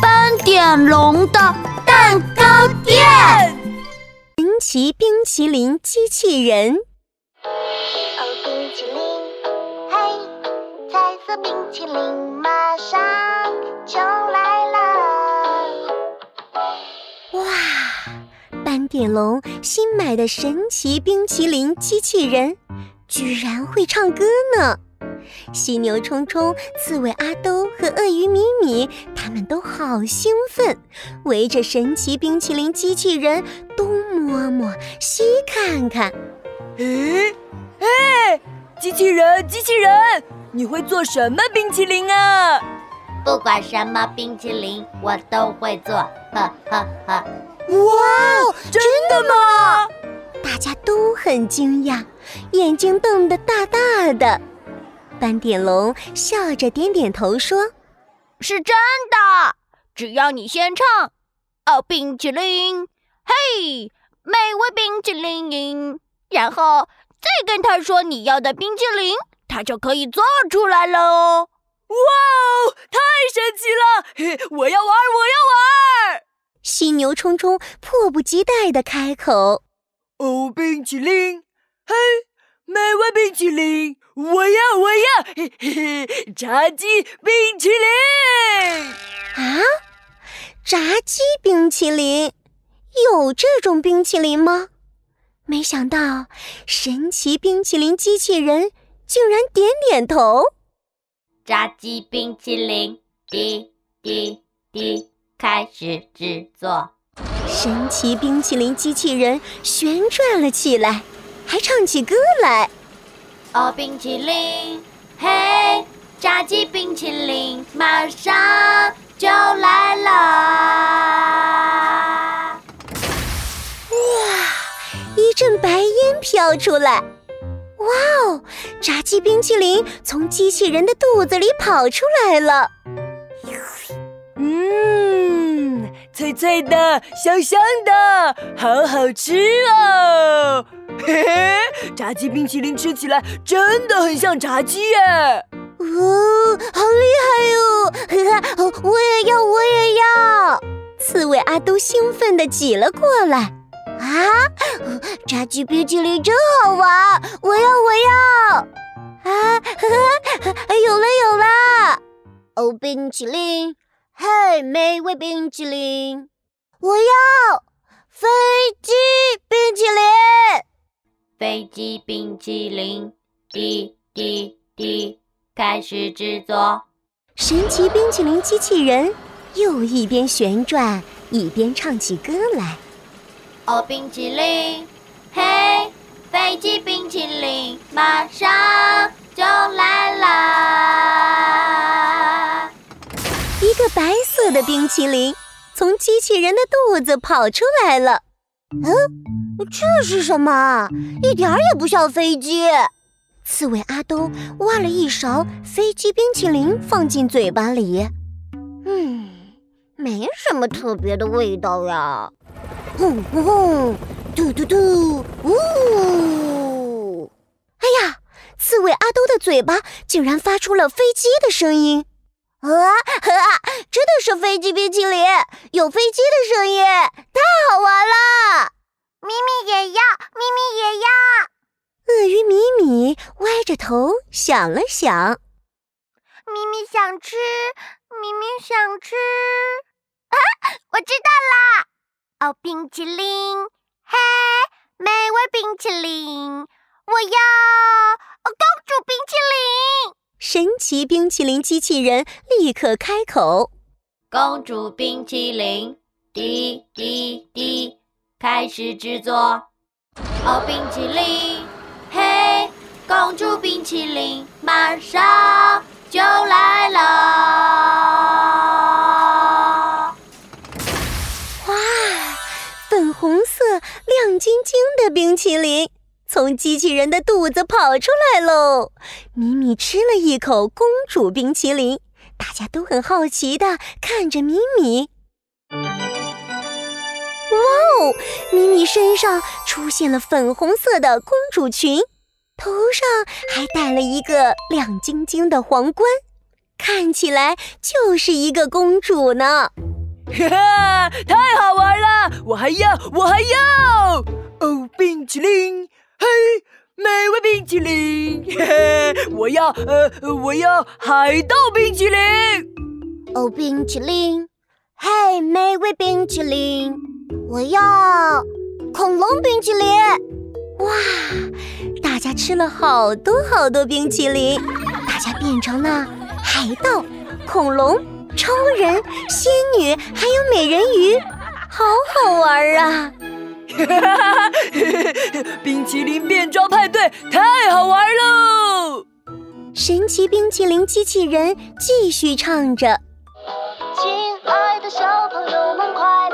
斑点龙的蛋糕店。神奇冰淇淋机器人。哦，冰淇淋，嘿，彩色冰淇淋马上就来了。哇，斑点龙新买的神奇冰淇淋机器人，居然会唱歌呢！犀牛冲冲、刺猬阿兜和鳄鱼米米，他们都好兴奋，围着神奇冰淇淋机器人东摸摸、西看看。诶，哎，机器人，机器人，你会做什么冰淇淋啊？不管什么冰淇淋，我都会做，呵呵呵。哇，真的吗？大家都很惊讶，眼睛瞪得大大的。斑点龙笑着点点头说：“是真的，只要你先唱哦，冰淇淋，嘿，美味冰淇淋，然后再跟他说你要的冰淇淋，他就可以做出来了哦。哇哦，太神奇了！我要玩，我要玩！”犀牛冲冲迫不及待地开口：“哦，冰淇淋，嘿，美味冰淇淋。”我要，我要，嘿嘿嘿！炸鸡冰淇淋啊！炸鸡冰淇淋有这种冰淇淋吗？没想到神奇冰淇淋机器人竟然点点头。炸鸡冰淇淋，滴滴滴，开始制作。神奇冰淇淋机器人旋转了起来，还唱起歌来。哦，冰淇淋，嘿，炸鸡冰淇淋马上就来了！哇，一阵白烟飘出来，哇哦，炸鸡冰淇淋从机器人的肚子里跑出来了。嗯，脆脆的，香香的，好好吃哦！嘿嘿，炸鸡冰淇淋吃起来真的很像炸鸡耶！哦，好厉害哟！我也要，我也要！刺猬阿都兴奋地挤了过来。啊，炸鸡冰淇淋真好玩！我要，我要！啊，有了，有了！哦，冰淇淋，嘿，美味冰淇淋！我要飞机！飞机冰淇淋，滴滴滴，开始制作。神奇冰淇淋机器人又一边旋转一边唱起歌来。哦，冰淇淋，嘿，飞机冰淇淋马上就来啦！一个白色的冰淇淋从机器人的肚子跑出来了。嗯。这是什么？一点也不像飞机。刺猬阿兜挖了一勺飞机冰淇淋放进嘴巴里，嗯，没什么特别的味道呀。轰轰轰，嘟嘟嘟，呜！哎呀，刺猬阿兜的嘴巴竟然发出了飞机的声音。啊啊，真的是飞机冰淇淋，有飞机的声音，太好玩了！咪咪也要，咪咪也要。鳄鱼米米歪着头想了想，咪咪想吃，咪咪想吃。啊，我知道啦！哦，冰淇淋，嘿，美味冰淇淋，我要公主冰淇淋。神奇冰淇淋机器人立刻开口：公主冰淇淋，滴滴滴。开始制作哦，冰淇淋，嘿，公主冰淇淋马上就来了！哇，粉红色亮晶晶的冰淇淋从机器人的肚子跑出来喽！米米吃了一口公主冰淇淋，大家都很好奇的看着米米。哇哦！咪咪身上出现了粉红色的公主裙，头上还戴了一个亮晶晶的皇冠，看起来就是一个公主呢。哈哈，太好玩了！我还要，我还要哦，冰淇淋，嘿，美味冰淇淋，嘿嘿，我要，呃，我要海盗冰淇淋。哦，冰淇淋，嘿，美味冰淇淋，我要恐龙冰淇淋！哇，大家吃了好多好多冰淇淋，大家变成了海盗、恐龙、超人、仙女，还有美人鱼，好好玩啊！哈哈哈！冰淇淋变装派对太好玩喽！神奇冰淇淋机器人继续唱着：“亲爱的小朋友们，快！”